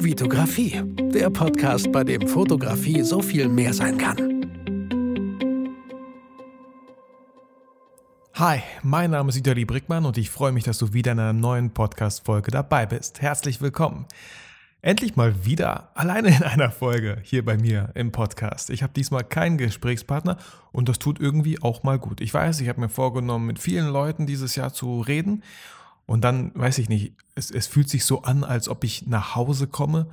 Vitografie, der Podcast, bei dem Fotografie so viel mehr sein kann. Hi, mein Name ist Vitali Brickmann und ich freue mich, dass du wieder in einer neuen Podcast-Folge dabei bist. Herzlich willkommen. Endlich mal wieder alleine in einer Folge hier bei mir im Podcast. Ich habe diesmal keinen Gesprächspartner und das tut irgendwie auch mal gut. Ich weiß, ich habe mir vorgenommen, mit vielen Leuten dieses Jahr zu reden und dann, weiß ich nicht, es, es fühlt sich so an, als ob ich nach Hause komme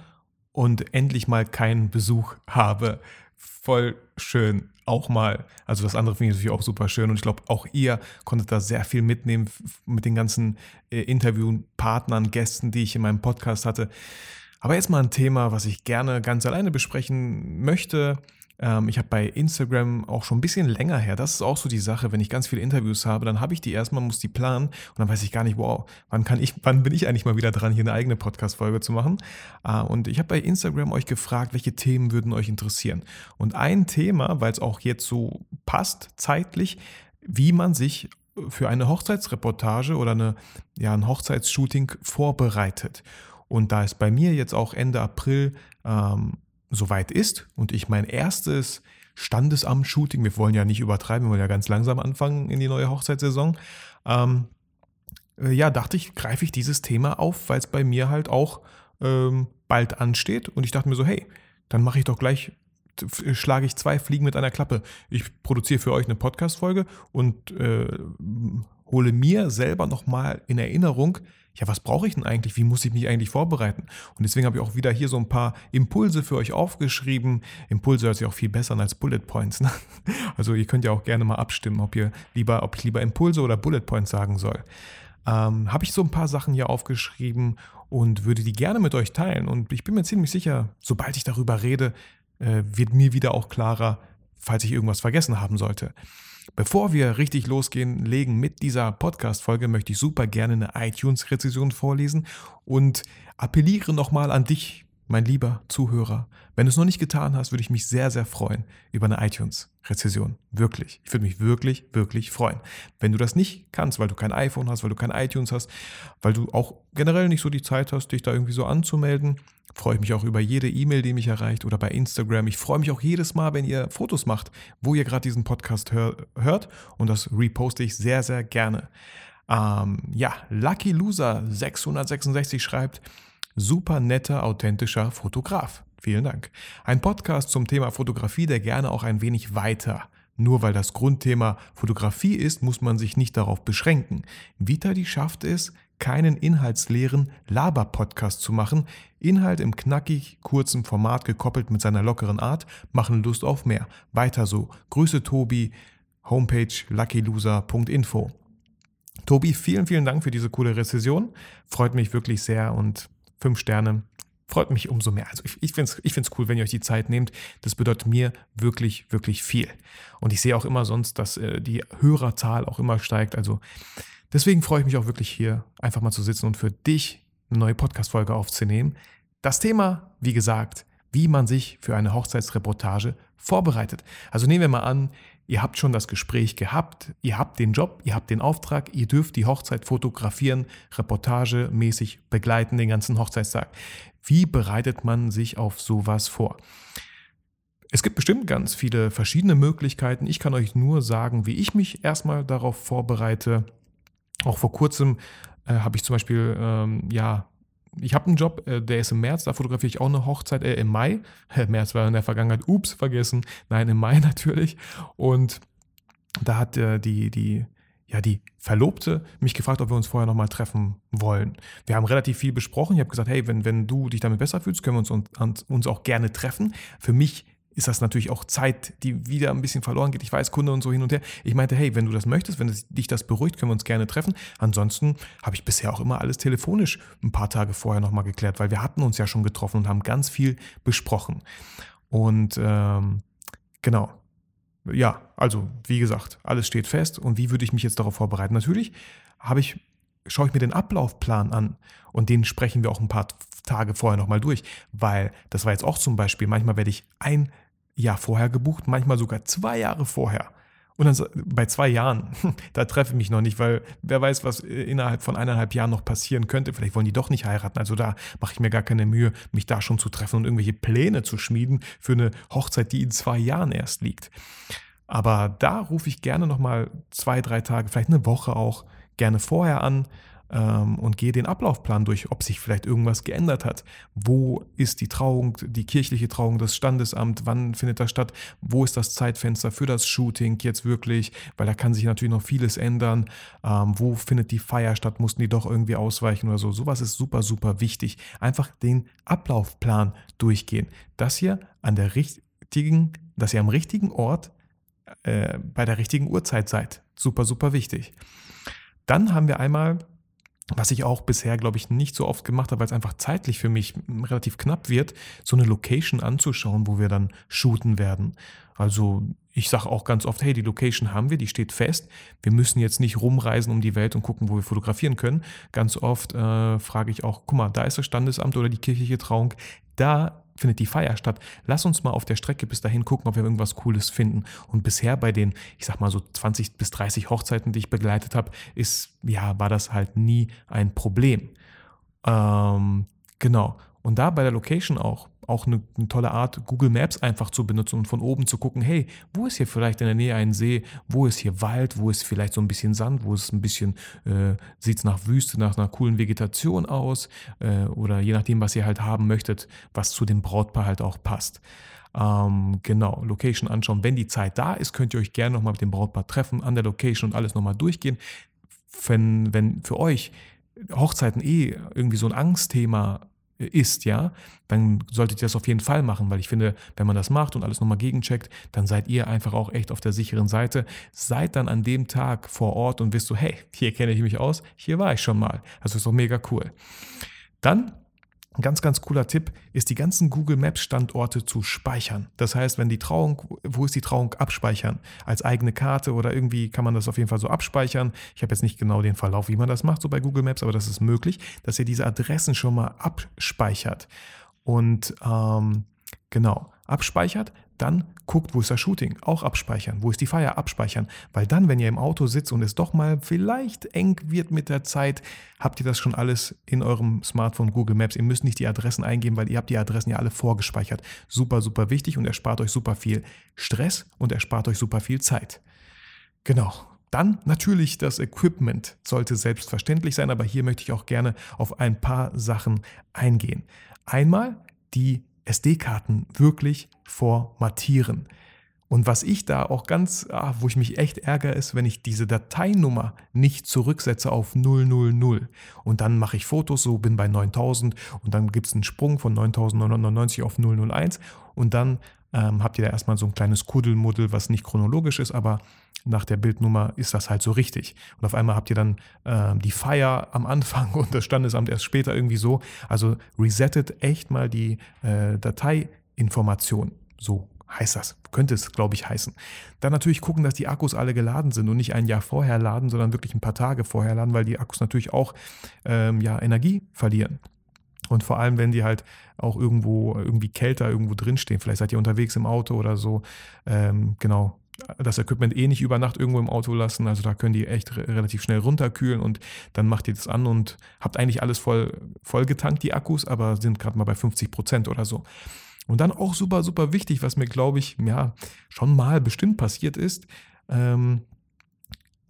und endlich mal keinen Besuch habe. Voll schön, auch mal. Also das andere finde ich natürlich auch super schön und ich glaube, auch ihr konntet da sehr viel mitnehmen mit den ganzen äh, Interviewpartnern, Gästen, die ich in meinem Podcast hatte. Aber jetzt mal ein Thema, was ich gerne ganz alleine besprechen möchte. Ähm, ich habe bei Instagram auch schon ein bisschen länger her, das ist auch so die Sache, wenn ich ganz viele Interviews habe, dann habe ich die erstmal, muss die planen und dann weiß ich gar nicht, wow, wann kann ich, wann bin ich eigentlich mal wieder dran, hier eine eigene Podcast-Folge zu machen. Äh, und ich habe bei Instagram euch gefragt, welche Themen würden euch interessieren. Und ein Thema, weil es auch jetzt so passt, zeitlich, wie man sich für eine Hochzeitsreportage oder eine, ja, ein Hochzeitsshooting vorbereitet. Und da es bei mir jetzt auch Ende April ähm, soweit ist und ich mein erstes Standesamt-Shooting, wir wollen ja nicht übertreiben, wir wollen ja ganz langsam anfangen in die neue Hochzeitssaison, ähm, äh, ja, dachte ich, greife ich dieses Thema auf, weil es bei mir halt auch ähm, bald ansteht. Und ich dachte mir so, hey, dann mache ich doch gleich, schlage ich zwei Fliegen mit einer Klappe. Ich produziere für euch eine Podcast-Folge und äh, hole mir selber nochmal in Erinnerung, ja, was brauche ich denn eigentlich? Wie muss ich mich eigentlich vorbereiten? Und deswegen habe ich auch wieder hier so ein paar Impulse für euch aufgeschrieben. Impulse hört sich auch viel besser an als Bullet Points. Ne? Also ihr könnt ja auch gerne mal abstimmen, ob ihr lieber, ob ich lieber Impulse oder Bullet Points sagen soll. Ähm, habe ich so ein paar Sachen hier aufgeschrieben und würde die gerne mit euch teilen. Und ich bin mir ziemlich sicher, sobald ich darüber rede, äh, wird mir wieder auch klarer, falls ich irgendwas vergessen haben sollte. Bevor wir richtig losgehen, legen mit dieser Podcast-Folge, möchte ich super gerne eine iTunes-Rezession vorlesen und appelliere nochmal an dich, mein lieber Zuhörer. Wenn du es noch nicht getan hast, würde ich mich sehr, sehr freuen über eine iTunes-Rezession. Wirklich. Ich würde mich wirklich, wirklich freuen. Wenn du das nicht kannst, weil du kein iPhone hast, weil du kein iTunes hast, weil du auch generell nicht so die Zeit hast, dich da irgendwie so anzumelden, freue ich mich auch über jede E-Mail, die mich erreicht oder bei Instagram. Ich freue mich auch jedes Mal, wenn ihr Fotos macht, wo ihr gerade diesen Podcast hör, hört und das reposte ich sehr, sehr gerne. Ähm, ja, Lucky Loser 666 schreibt, super netter, authentischer Fotograf. Vielen Dank. Ein Podcast zum Thema Fotografie, der gerne auch ein wenig weiter nur weil das Grundthema Fotografie ist, muss man sich nicht darauf beschränken. Vitali schafft es, keinen inhaltsleeren Laber-Podcast zu machen. Inhalt im knackig kurzen Format gekoppelt mit seiner lockeren Art machen Lust auf mehr. Weiter so. Grüße Tobi, Homepage luckyloser.info. Tobi, vielen, vielen Dank für diese coole Rezession. Freut mich wirklich sehr und fünf Sterne freut mich umso mehr. Also ich, ich finde es ich find's cool, wenn ihr euch die Zeit nehmt. Das bedeutet mir wirklich, wirklich viel. Und ich sehe auch immer sonst, dass äh, die Hörerzahl auch immer steigt. Also Deswegen freue ich mich auch wirklich hier einfach mal zu sitzen und für dich eine neue Podcast-Folge aufzunehmen. Das Thema, wie gesagt, wie man sich für eine Hochzeitsreportage vorbereitet. Also nehmen wir mal an, ihr habt schon das Gespräch gehabt, ihr habt den Job, ihr habt den Auftrag, ihr dürft die Hochzeit fotografieren, reportagemäßig begleiten den ganzen Hochzeitstag. Wie bereitet man sich auf sowas vor? Es gibt bestimmt ganz viele verschiedene Möglichkeiten. Ich kann euch nur sagen, wie ich mich erstmal darauf vorbereite. Auch vor kurzem äh, habe ich zum Beispiel, ähm, ja, ich habe einen Job, äh, der ist im März, da fotografiere ich auch eine Hochzeit, äh, im Mai. März war in der Vergangenheit, ups, vergessen. Nein, im Mai natürlich. Und da hat äh, die, die, ja, die Verlobte mich gefragt, ob wir uns vorher nochmal treffen wollen. Wir haben relativ viel besprochen. Ich habe gesagt, hey, wenn, wenn du dich damit besser fühlst, können wir uns, uns, uns auch gerne treffen. Für mich ist das natürlich auch Zeit, die wieder ein bisschen verloren geht. Ich weiß, Kunde und so hin und her. Ich meinte, hey, wenn du das möchtest, wenn dich das beruhigt, können wir uns gerne treffen. Ansonsten habe ich bisher auch immer alles telefonisch ein paar Tage vorher nochmal geklärt, weil wir hatten uns ja schon getroffen und haben ganz viel besprochen. Und ähm, genau. Ja, also wie gesagt, alles steht fest. Und wie würde ich mich jetzt darauf vorbereiten? Natürlich habe ich schaue ich mir den Ablaufplan an und den sprechen wir auch ein paar Tage vorher nochmal durch, weil das war jetzt auch zum Beispiel, manchmal werde ich ein Jahr vorher gebucht, manchmal sogar zwei Jahre vorher. Und dann bei zwei Jahren, da treffe ich mich noch nicht, weil wer weiß, was äh, innerhalb von eineinhalb Jahren noch passieren könnte. Vielleicht wollen die doch nicht heiraten. Also da mache ich mir gar keine Mühe, mich da schon zu treffen und irgendwelche Pläne zu schmieden für eine Hochzeit, die in zwei Jahren erst liegt. Aber da rufe ich gerne nochmal zwei, drei Tage, vielleicht eine Woche auch gerne vorher an ähm, und gehe den Ablaufplan durch, ob sich vielleicht irgendwas geändert hat. Wo ist die Trauung, die kirchliche Trauung, das Standesamt, wann findet das statt, wo ist das Zeitfenster für das Shooting jetzt wirklich, weil da kann sich natürlich noch vieles ändern. Ähm, wo findet die Feier statt, mussten die doch irgendwie ausweichen oder so. Sowas ist super, super wichtig. Einfach den Ablaufplan durchgehen, dass ihr an der richtigen, dass ihr am richtigen Ort äh, bei der richtigen Uhrzeit seid. Super, super wichtig. Dann haben wir einmal was ich auch bisher, glaube ich, nicht so oft gemacht habe, weil es einfach zeitlich für mich relativ knapp wird, so eine Location anzuschauen, wo wir dann shooten werden. Also ich sage auch ganz oft, hey, die Location haben wir, die steht fest. Wir müssen jetzt nicht rumreisen um die Welt und gucken, wo wir fotografieren können. Ganz oft äh, frage ich auch, guck mal, da ist das Standesamt oder die kirchliche Trauung. Da findet die Feier statt. Lass uns mal auf der Strecke bis dahin gucken, ob wir irgendwas Cooles finden. Und bisher bei den, ich sag mal so 20 bis 30 Hochzeiten, die ich begleitet habe, ist, ja, war das halt nie ein Problem. Ähm, genau. Und da bei der Location auch, auch eine, eine, tolle Art, Google Maps einfach zu benutzen und von oben zu gucken, hey, wo ist hier vielleicht in der Nähe ein See, wo ist hier Wald, wo ist vielleicht so ein bisschen Sand, wo ist ein bisschen, äh, sieht es nach Wüste, nach einer coolen Vegetation aus äh, oder je nachdem, was ihr halt haben möchtet, was zu dem Brautpaar halt auch passt. Ähm, genau, Location anschauen. Wenn die Zeit da ist, könnt ihr euch gerne nochmal mit dem Brautpaar treffen, an der Location und alles nochmal durchgehen. Wenn, wenn für euch Hochzeiten eh irgendwie so ein Angstthema ist, ja, dann solltet ihr das auf jeden Fall machen, weil ich finde, wenn man das macht und alles nochmal gegencheckt, dann seid ihr einfach auch echt auf der sicheren Seite. Seid dann an dem Tag vor Ort und wisst so, hey, hier kenne ich mich aus, hier war ich schon mal. Also ist doch mega cool. Dann ein ganz, ganz cooler Tipp ist, die ganzen Google Maps Standorte zu speichern. Das heißt, wenn die Trauung, wo ist die Trauung, abspeichern. Als eigene Karte oder irgendwie kann man das auf jeden Fall so abspeichern. Ich habe jetzt nicht genau den Verlauf, wie man das macht, so bei Google Maps, aber das ist möglich, dass ihr diese Adressen schon mal abspeichert. Und ähm, genau, abspeichert, dann guckt, wo ist das Shooting, auch abspeichern, wo ist die Feier, abspeichern, weil dann, wenn ihr im Auto sitzt und es doch mal vielleicht eng wird mit der Zeit, habt ihr das schon alles in eurem Smartphone Google Maps. Ihr müsst nicht die Adressen eingeben, weil ihr habt die Adressen ja alle vorgespeichert. Super, super wichtig und erspart euch super viel Stress und erspart euch super viel Zeit. Genau. Dann natürlich das Equipment sollte selbstverständlich sein, aber hier möchte ich auch gerne auf ein paar Sachen eingehen. Einmal die SD-Karten wirklich formatieren. Und was ich da auch ganz, ah, wo ich mich echt ärgere, ist, wenn ich diese Dateinummer nicht zurücksetze auf 000 und dann mache ich Fotos, so bin bei 9000 und dann gibt es einen Sprung von 9999 auf 001 und dann ähm, habt ihr da erstmal so ein kleines Kuddelmuddel, was nicht chronologisch ist, aber nach der Bildnummer ist das halt so richtig. Und auf einmal habt ihr dann äh, die Feier am Anfang und das Standesamt erst später irgendwie so. Also resettet echt mal die äh, Dateiinformation. So heißt das. Könnte es, glaube ich, heißen. Dann natürlich gucken, dass die Akkus alle geladen sind und nicht ein Jahr vorher laden, sondern wirklich ein paar Tage vorher laden, weil die Akkus natürlich auch ähm, ja, Energie verlieren. Und vor allem, wenn die halt auch irgendwo irgendwie kälter irgendwo drinstehen, vielleicht seid ihr unterwegs im Auto oder so, ähm, genau, das Equipment eh nicht über Nacht irgendwo im Auto lassen. Also da können die echt relativ schnell runterkühlen und dann macht ihr das an und habt eigentlich alles voll, voll getankt, die Akkus, aber sind gerade mal bei 50 Prozent oder so. Und dann auch super, super wichtig, was mir, glaube ich, ja, schon mal bestimmt passiert ist, ähm,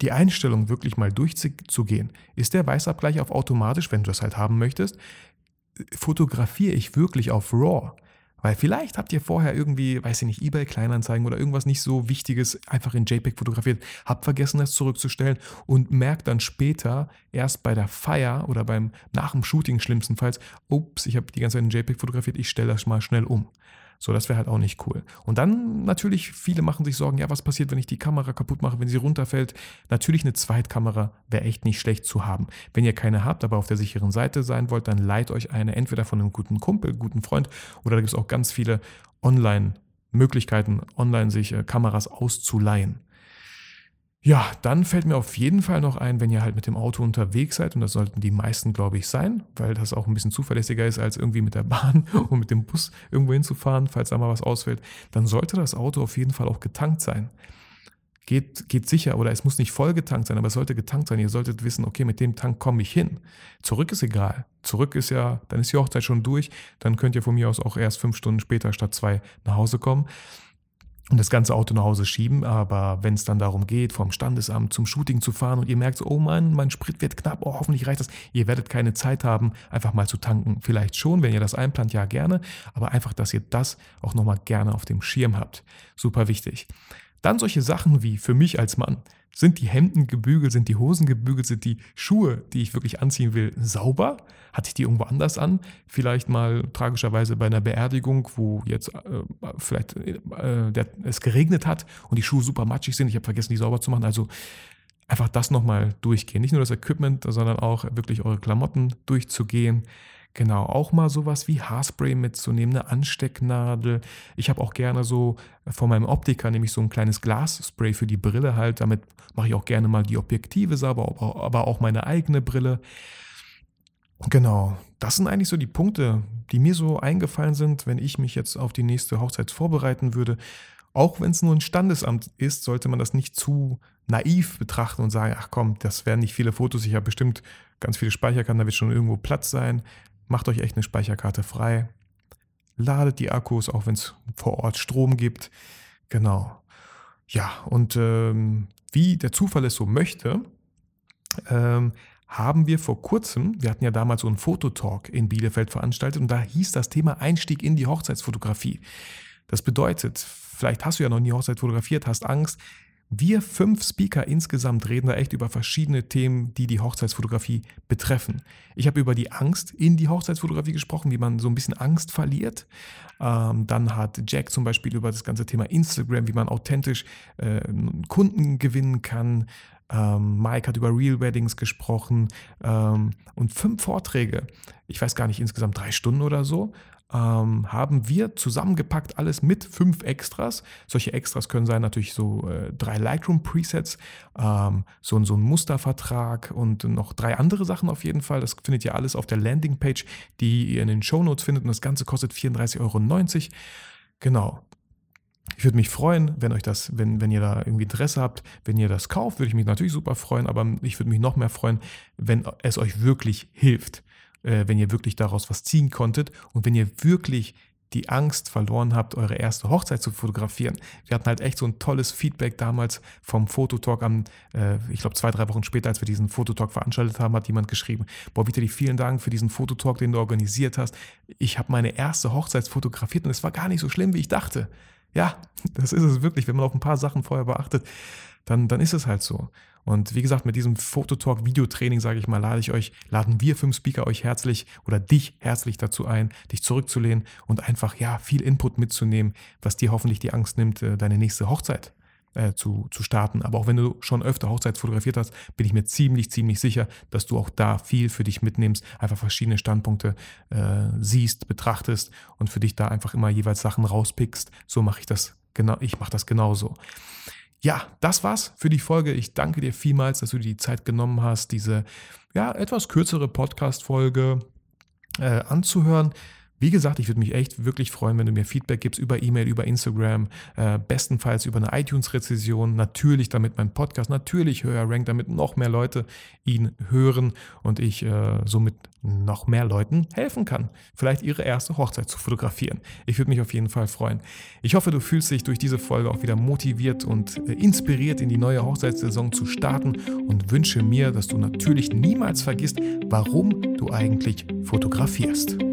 die Einstellung wirklich mal durchzugehen. Ist der Weißabgleich auf automatisch, wenn du das halt haben möchtest? Fotografiere ich wirklich auf RAW? Weil vielleicht habt ihr vorher irgendwie, weiß ich nicht, eBay Kleinanzeigen oder irgendwas nicht so Wichtiges einfach in JPEG fotografiert, habt vergessen, das zurückzustellen und merkt dann später erst bei der Feier oder beim nach dem Shooting schlimmstenfalls, ups, ich habe die ganze Zeit in JPEG fotografiert, ich stelle das mal schnell um. So, das wäre halt auch nicht cool. Und dann natürlich, viele machen sich Sorgen, ja, was passiert, wenn ich die Kamera kaputt mache, wenn sie runterfällt? Natürlich eine Zweitkamera wäre echt nicht schlecht zu haben. Wenn ihr keine habt, aber auf der sicheren Seite sein wollt, dann leiht euch eine entweder von einem guten Kumpel, guten Freund oder da gibt es auch ganz viele Online-Möglichkeiten, online sich äh, Kameras auszuleihen. Ja, dann fällt mir auf jeden Fall noch ein, wenn ihr halt mit dem Auto unterwegs seid, und das sollten die meisten, glaube ich, sein, weil das auch ein bisschen zuverlässiger ist, als irgendwie mit der Bahn und mit dem Bus irgendwo hinzufahren, falls da mal was ausfällt, dann sollte das Auto auf jeden Fall auch getankt sein. geht, geht sicher oder es muss nicht voll getankt sein, aber es sollte getankt sein. Ihr solltet wissen, okay, mit dem Tank komme ich hin. Zurück ist egal. Zurück ist ja, dann ist die Hochzeit schon durch. Dann könnt ihr von mir aus auch erst fünf Stunden später statt zwei nach Hause kommen und das ganze Auto nach Hause schieben. Aber wenn es dann darum geht, vom Standesamt zum Shooting zu fahren und ihr merkt so, oh Mann, mein Sprit wird knapp, oh, hoffentlich reicht das. Ihr werdet keine Zeit haben, einfach mal zu tanken. Vielleicht schon, wenn ihr das einplant, ja gerne. Aber einfach, dass ihr das auch nochmal gerne auf dem Schirm habt. Super wichtig. Dann solche Sachen wie für mich als Mann. Sind die Hemden gebügelt, sind die Hosen gebügelt, sind die Schuhe, die ich wirklich anziehen will, sauber? Hatte ich die irgendwo anders an? Vielleicht mal tragischerweise bei einer Beerdigung, wo jetzt äh, vielleicht äh, der, es geregnet hat und die Schuhe super matschig sind. Ich habe vergessen, die sauber zu machen. Also einfach das nochmal durchgehen. Nicht nur das Equipment, sondern auch wirklich eure Klamotten durchzugehen. Genau, auch mal sowas wie Haarspray mitzunehmen, eine Anstecknadel. Ich habe auch gerne so von meinem Optiker nämlich so ein kleines Glasspray für die Brille halt. Damit mache ich auch gerne mal die Objektive sauber, aber auch meine eigene Brille. Genau, das sind eigentlich so die Punkte, die mir so eingefallen sind, wenn ich mich jetzt auf die nächste Hochzeit vorbereiten würde. Auch wenn es nur ein Standesamt ist, sollte man das nicht zu naiv betrachten und sagen, ach komm, das werden nicht viele Fotos, ich habe bestimmt ganz viele Speicherkarten, da wird schon irgendwo Platz sein. Macht euch echt eine Speicherkarte frei. Ladet die Akkus, auch wenn es vor Ort Strom gibt. Genau. Ja, und ähm, wie der Zufall es so möchte, ähm, haben wir vor kurzem, wir hatten ja damals so einen Fototalk in Bielefeld veranstaltet und da hieß das Thema Einstieg in die Hochzeitsfotografie. Das bedeutet, vielleicht hast du ja noch nie Hochzeit fotografiert, hast Angst, wir fünf Speaker insgesamt reden da echt über verschiedene Themen, die die Hochzeitsfotografie betreffen. Ich habe über die Angst in die Hochzeitsfotografie gesprochen, wie man so ein bisschen Angst verliert. Ähm, dann hat Jack zum Beispiel über das ganze Thema Instagram, wie man authentisch äh, Kunden gewinnen kann. Ähm, Mike hat über Real Weddings gesprochen ähm, und fünf Vorträge. Ich weiß gar nicht, insgesamt drei Stunden oder so ähm, haben wir zusammengepackt alles mit fünf Extras. Solche Extras können sein natürlich so äh, drei Lightroom-Presets, ähm, so, so ein Mustervertrag und noch drei andere Sachen auf jeden Fall. Das findet ihr alles auf der Landingpage, die ihr in den Shownotes findet und das Ganze kostet 34,90 Euro. Genau. Ich würde mich freuen, wenn euch das, wenn, wenn ihr da irgendwie Interesse habt, wenn ihr das kauft, würde ich mich natürlich super freuen, aber ich würde mich noch mehr freuen, wenn es euch wirklich hilft wenn ihr wirklich daraus was ziehen konntet und wenn ihr wirklich die Angst verloren habt, eure erste Hochzeit zu fotografieren. Wir hatten halt echt so ein tolles Feedback damals vom Fototalk am, äh, ich glaube zwei, drei Wochen später, als wir diesen Fototalk veranstaltet haben, hat jemand geschrieben, boah Vitali, vielen Dank für diesen Fototalk, den du organisiert hast. Ich habe meine erste Hochzeit fotografiert und es war gar nicht so schlimm, wie ich dachte. Ja, das ist es wirklich. Wenn man auf ein paar Sachen vorher beachtet, dann, dann ist es halt so. Und wie gesagt, mit diesem Fototalk-Videotraining, sage ich mal, lade ich euch, laden wir fünf Speaker euch herzlich oder dich herzlich dazu ein, dich zurückzulehnen und einfach ja viel Input mitzunehmen, was dir hoffentlich die Angst nimmt, äh, deine nächste Hochzeit äh, zu, zu starten. Aber auch wenn du schon öfter Hochzeit fotografiert hast, bin ich mir ziemlich, ziemlich sicher, dass du auch da viel für dich mitnimmst, einfach verschiedene Standpunkte äh, siehst, betrachtest und für dich da einfach immer jeweils Sachen rauspickst. So mache ich das genau, ich mache das genauso. Ja, das war's für die Folge. Ich danke dir vielmals, dass du dir die Zeit genommen hast, diese ja, etwas kürzere Podcast-Folge äh, anzuhören. Wie gesagt, ich würde mich echt wirklich freuen, wenn du mir Feedback gibst über E-Mail, über Instagram, äh, bestenfalls über eine iTunes-Rezession, natürlich damit mein Podcast natürlich höher rankt, damit noch mehr Leute ihn hören und ich äh, somit noch mehr Leuten helfen kann, vielleicht ihre erste Hochzeit zu fotografieren. Ich würde mich auf jeden Fall freuen. Ich hoffe, du fühlst dich durch diese Folge auch wieder motiviert und äh, inspiriert in die neue Hochzeitssaison zu starten und wünsche mir, dass du natürlich niemals vergisst, warum du eigentlich fotografierst.